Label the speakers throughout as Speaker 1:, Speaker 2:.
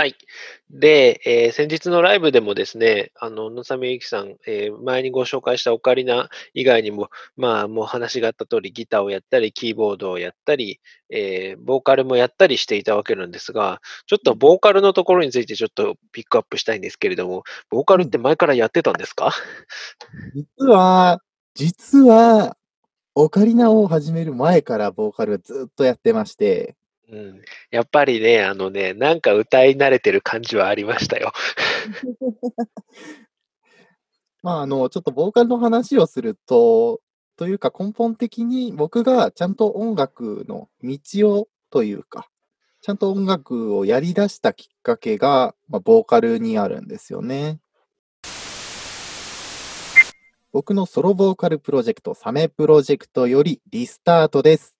Speaker 1: はい。で、えー先日のライブでもですね、あの、野沢ゆきさん、えー前にご紹介したオカリナ以外にも、まあ、もう話があった通り、ギターをやったり、キーボードをやったり、えーボーカルもやったりしていたわけなんですが、ちょっとボーカルのところについてちょっとピックアップしたいんですけれども、ボーカルって前からやってたんですか、
Speaker 2: 実は、実は、オカリナを始める前からボーカルずっとやってまして、
Speaker 1: うん、やっぱりね、あのね、なんか歌い慣れてる感じはありましたよ。
Speaker 2: まあ、あの、ちょっとボーカルの話をすると、というか根本的に僕がちゃんと音楽の道をというか、ちゃんと音楽をやり出したきっかけが、まあ、ボーカルにあるんですよね。僕のソロボーカルプロジェクト、サメプロジェクトよりリスタートです。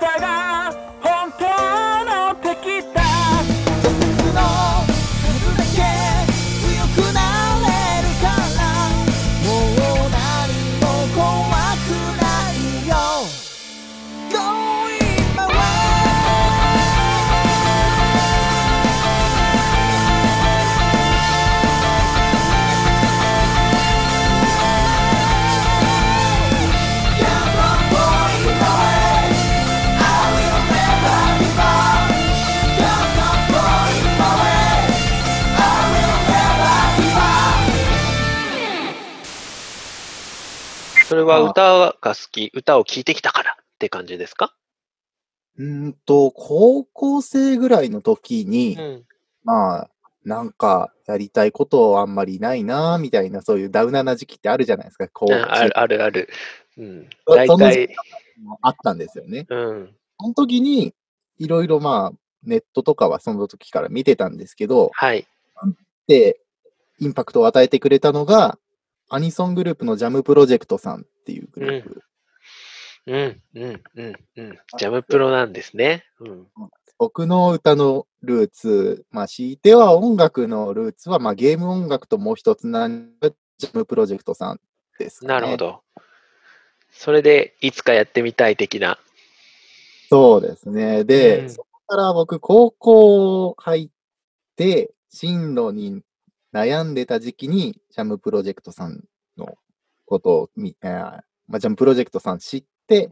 Speaker 3: apagar. れは
Speaker 1: 歌が好き、歌を聴いてきたからって感じですか？
Speaker 4: うーんと、高校生ぐらいの時に、
Speaker 1: うん。
Speaker 4: まあ、なんか、やりたいことあんまりないな、みたいな、そういうダウナーな時期ってあるじゃないですか。こう、
Speaker 1: ああるあるある。うん。
Speaker 4: そ
Speaker 1: 大体
Speaker 4: あったんですよね。
Speaker 1: うん。
Speaker 4: その時に、いろいろまあ、ネットとかはその時から見てたんですけど、
Speaker 1: はい。
Speaker 4: で、インパクトを与えてくれたのが、アニソングループのジャムプロジェクトさんっていうグループ。
Speaker 1: うん、うん、うん、うん。ジャムプロなんですね。うん。
Speaker 4: 僕の歌のルーツ、まあ、強いては音楽のルーツは、まあ、ゲーム音楽ともう一つなんジャムプロジェクトさんです、ね。
Speaker 1: なるほ。ど。それで、いつかやってみたい的な。
Speaker 4: そうですね。で、
Speaker 1: うん
Speaker 4: そこから僕、高校入って、進路に悩んでた時期に、ジャムプロジェクトさんのことをみ、えーまあ、ジャムプロジェクトさん知って、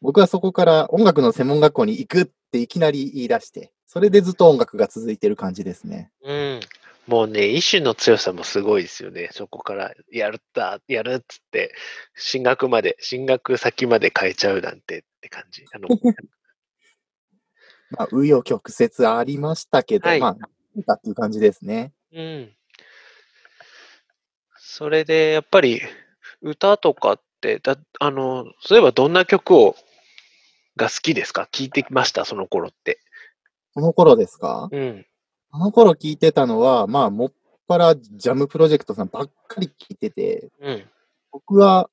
Speaker 4: 僕はそこから音楽の専門学校に行くっていきなり言い出して、それでずっと音楽が続いてる感じですね。
Speaker 1: うん。もうね、意志の強さもすごいですよね。そこから、やるった、やるっつって、進学まで、進学先まで変えちゃうなんてって感じ。あの、
Speaker 4: まあ、紆余曲折ありましたけど、
Speaker 1: はい
Speaker 4: まあ、なんかっていう感じですね。
Speaker 1: うん。それで、やっぱり、歌とかって、だあの、そういえばどんな曲を、が好きですか？聞いてきました、その頃って。
Speaker 4: その頃ですか？
Speaker 1: うん。
Speaker 4: その頃聞いてたのは、まあ、もっぱらジャムプロジェクトさんばっかり聞いてて、
Speaker 1: うん。
Speaker 4: 僕は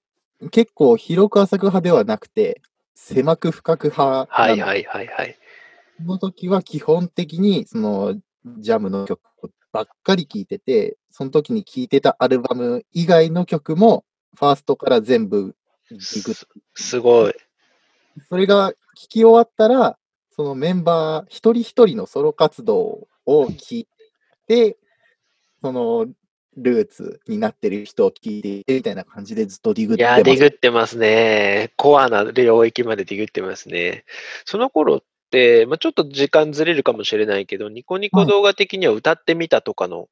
Speaker 4: 結構広く浅く派ではなくて、狭く深く派
Speaker 1: はいはいはいはい。
Speaker 4: その時は基本的に、その、ジャムの曲ばっかり聴いてて、その時に聴いてたアルバム以外の曲も、ファーストから全部ディグ
Speaker 1: すすごい。
Speaker 4: それが聴き終わったら、そのメンバー一人一人のソロ活動を聞いて、そのルーツになってる人を聞いていてみたいな感じでずっとディグってます。
Speaker 1: ディグってますね。コアな領域までディグってますね。その頃って、まあ、ちょっと時間ずれるかもしれないけど、ニコニコ動画的には歌ってみたとかの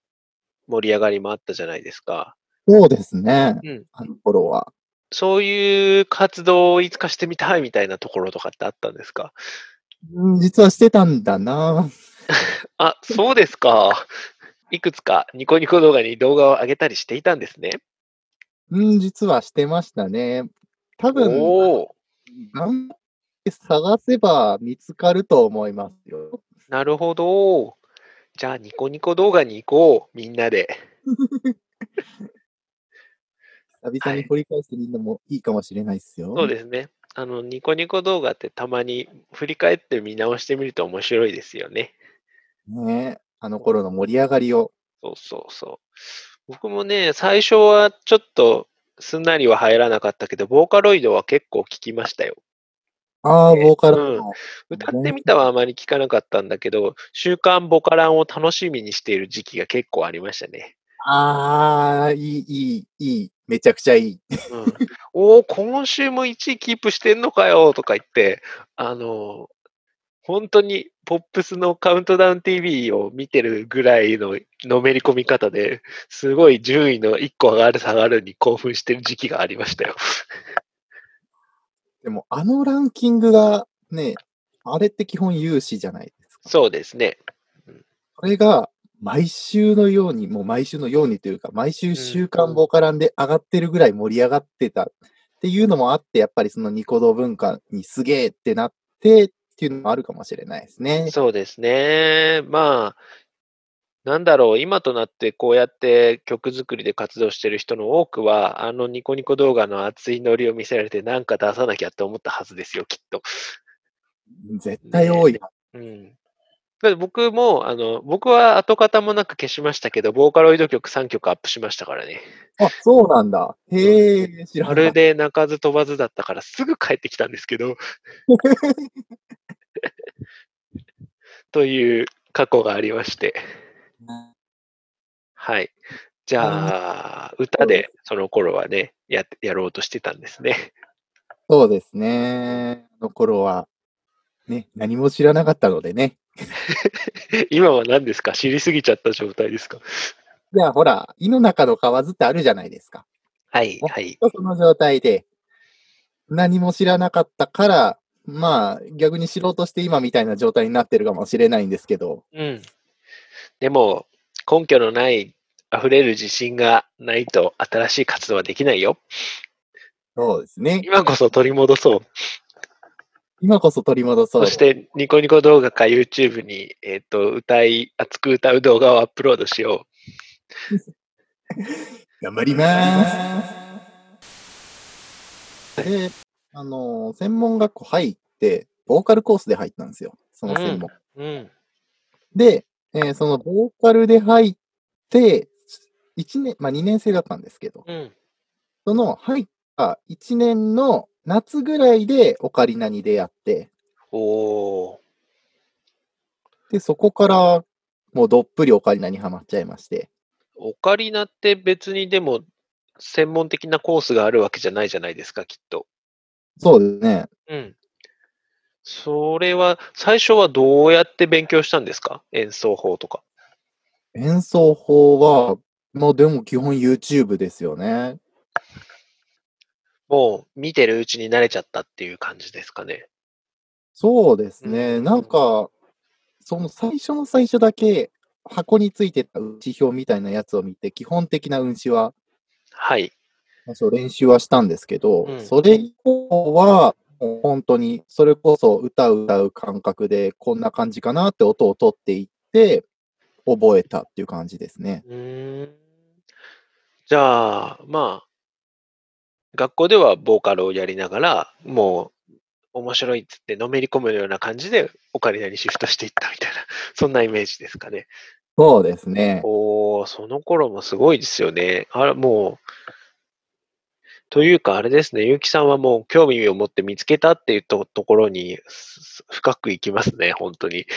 Speaker 1: 盛り上がりもあったじゃないですか。
Speaker 4: そうですね。
Speaker 1: うん。
Speaker 4: あの頃は。
Speaker 1: そういう活動をいつかしてみたいみたいなところとかってあったんですか？
Speaker 4: うん実はしてたんだな。
Speaker 1: あ、そうですか。いくつかニコニコ動画に動画を上げたりしていたんですね。
Speaker 4: うん、実はしてましたね。多分、頑張って探せば見つかると思いますよ。
Speaker 1: なるほど。じゃあ、ニコニコ動画に行こう、みんなで。
Speaker 4: 久々に掘り返してみるのもいいかもしれないですよ。
Speaker 1: そうですね。あの、ニコニコ動画ってたまに振り返って見直してみると面白いですよね。
Speaker 4: ねあの頃の盛り上がりを。
Speaker 1: そうそうそう。僕もね、最初はちょっとすんなりは入らなかったけど、ボーカロイドは結構聞きましたよ。
Speaker 4: ああ、
Speaker 1: ね
Speaker 4: ボーカル
Speaker 1: うん
Speaker 4: の。
Speaker 1: 歌ってみたはあまり聞かなかったんだけど、週刊ボカランを楽しみにしている時期が結構ありましたね。
Speaker 4: ああ、いい、いい、いい。めちゃくちゃいい。
Speaker 1: うん、おお、今週も1位キープしてんのかよとか言って、あの、本当にポップスのカウントダウン TV を見てるぐらいののめり込み方ですごい順位の1個上がる下がるに興奮してる時期がありましたよ。
Speaker 4: でも、あのランキングがね、あれって基本有志じゃないですか。
Speaker 1: そうですね。
Speaker 4: これが、毎週のように、もう毎週のようにというか、毎週週刊ボカランで上がってるぐらい盛り上がってたっていうのもあって、やっぱりそのニコ動文化にすげえってなってっていうのもあるかもしれないですね。
Speaker 1: そうですね。まあ、なんだろう、今となってこうやって曲作りで活動してる人の多くは、あのニコニコ動画の熱いノリを見せられてなんか出さなきゃって思ったはずですよ、きっと。
Speaker 4: 絶対多い。
Speaker 1: うん。だって僕も、あの、僕は跡形もなく消しましたけど、ボーカロイド曲3曲アップしましたからね。
Speaker 4: あ、そうなんだ。へえ、知ら
Speaker 1: ま
Speaker 4: なかった。
Speaker 1: るで鳴かず飛ばずだったからすぐ帰ってきたんですけど。という過去がありまして。はい。じゃあ、歌でその頃はね、や、やろうとしてたんですね。
Speaker 4: そうですね。あの頃は、ね、何も知らなかったのでね。
Speaker 1: 今は何ですか？知りすぎちゃった状態ですか？
Speaker 4: いや、ほら、胃の中の蛙ってあるじゃないですか。
Speaker 1: はい、はい。
Speaker 4: その状態で、何も知らなかったから、まあ、逆に知ろうとして今みたいな状態になってるかもしれないんですけど、
Speaker 1: うん。でも、根拠のない、溢れる自信がないと新しい活動はできないよ。
Speaker 4: そうですね。
Speaker 1: 今こそ取り戻そう。
Speaker 4: 今こそ取り戻そう。
Speaker 1: そして、ニコニコ動画か YouTube に、えっ、と、歌い、熱く歌う動画をアップロードしよ
Speaker 4: 頑張ります。で、あの、専門学校入って、ボーカルコースで入ったんですよ。その専門。
Speaker 1: う。うん。
Speaker 4: で、えーそのボーカルで入って、1年、まあ2年生だったんですけど、
Speaker 1: うん。
Speaker 4: その入った1年の夏ぐらいでオカリナに出会って、
Speaker 1: おー。
Speaker 4: で、そこからもうどっぷりオカリナにはまっちゃいまして。
Speaker 1: オカリナって別にでも、専門的なコースがあるわけじゃないじゃないですか、きっと。
Speaker 4: そうですね。
Speaker 1: うん。それは、最初はどうやって勉強したんですか？演奏法とか。
Speaker 4: 演奏法は、もうでも基本 YouTube ですよね。
Speaker 1: もう見てるうちに慣れちゃったっていう感じですかね。
Speaker 4: そうですね。
Speaker 1: うん
Speaker 4: なんか、その最初の最初だけ箱についてた運指表みたいなやつを見て、基本的な運指は、
Speaker 1: はい。
Speaker 4: 練習はしたんですけど、
Speaker 1: うん
Speaker 4: それ以降は、本当に、それこそ歌う歌う感覚で、こんな感じかなって音を取っていって、覚えたっていう感じですね。
Speaker 1: じゃあ、まあ、学校ではボーカルをやりながら、もう、面白いっつってのめり込むような感じで、オカリナにシフトしていったみたいな、そんなイメージですかね。
Speaker 4: そうですね。
Speaker 1: おー、その頃もすごいですよね。あら、もう、というか、あれですね、ゆうきさんはもう興味を持って見つけたっていうとところにす深くいきますね、本当に。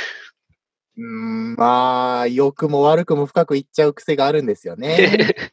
Speaker 4: うーん、まあ、良くも悪くも深くいっちゃう癖があるんですよね。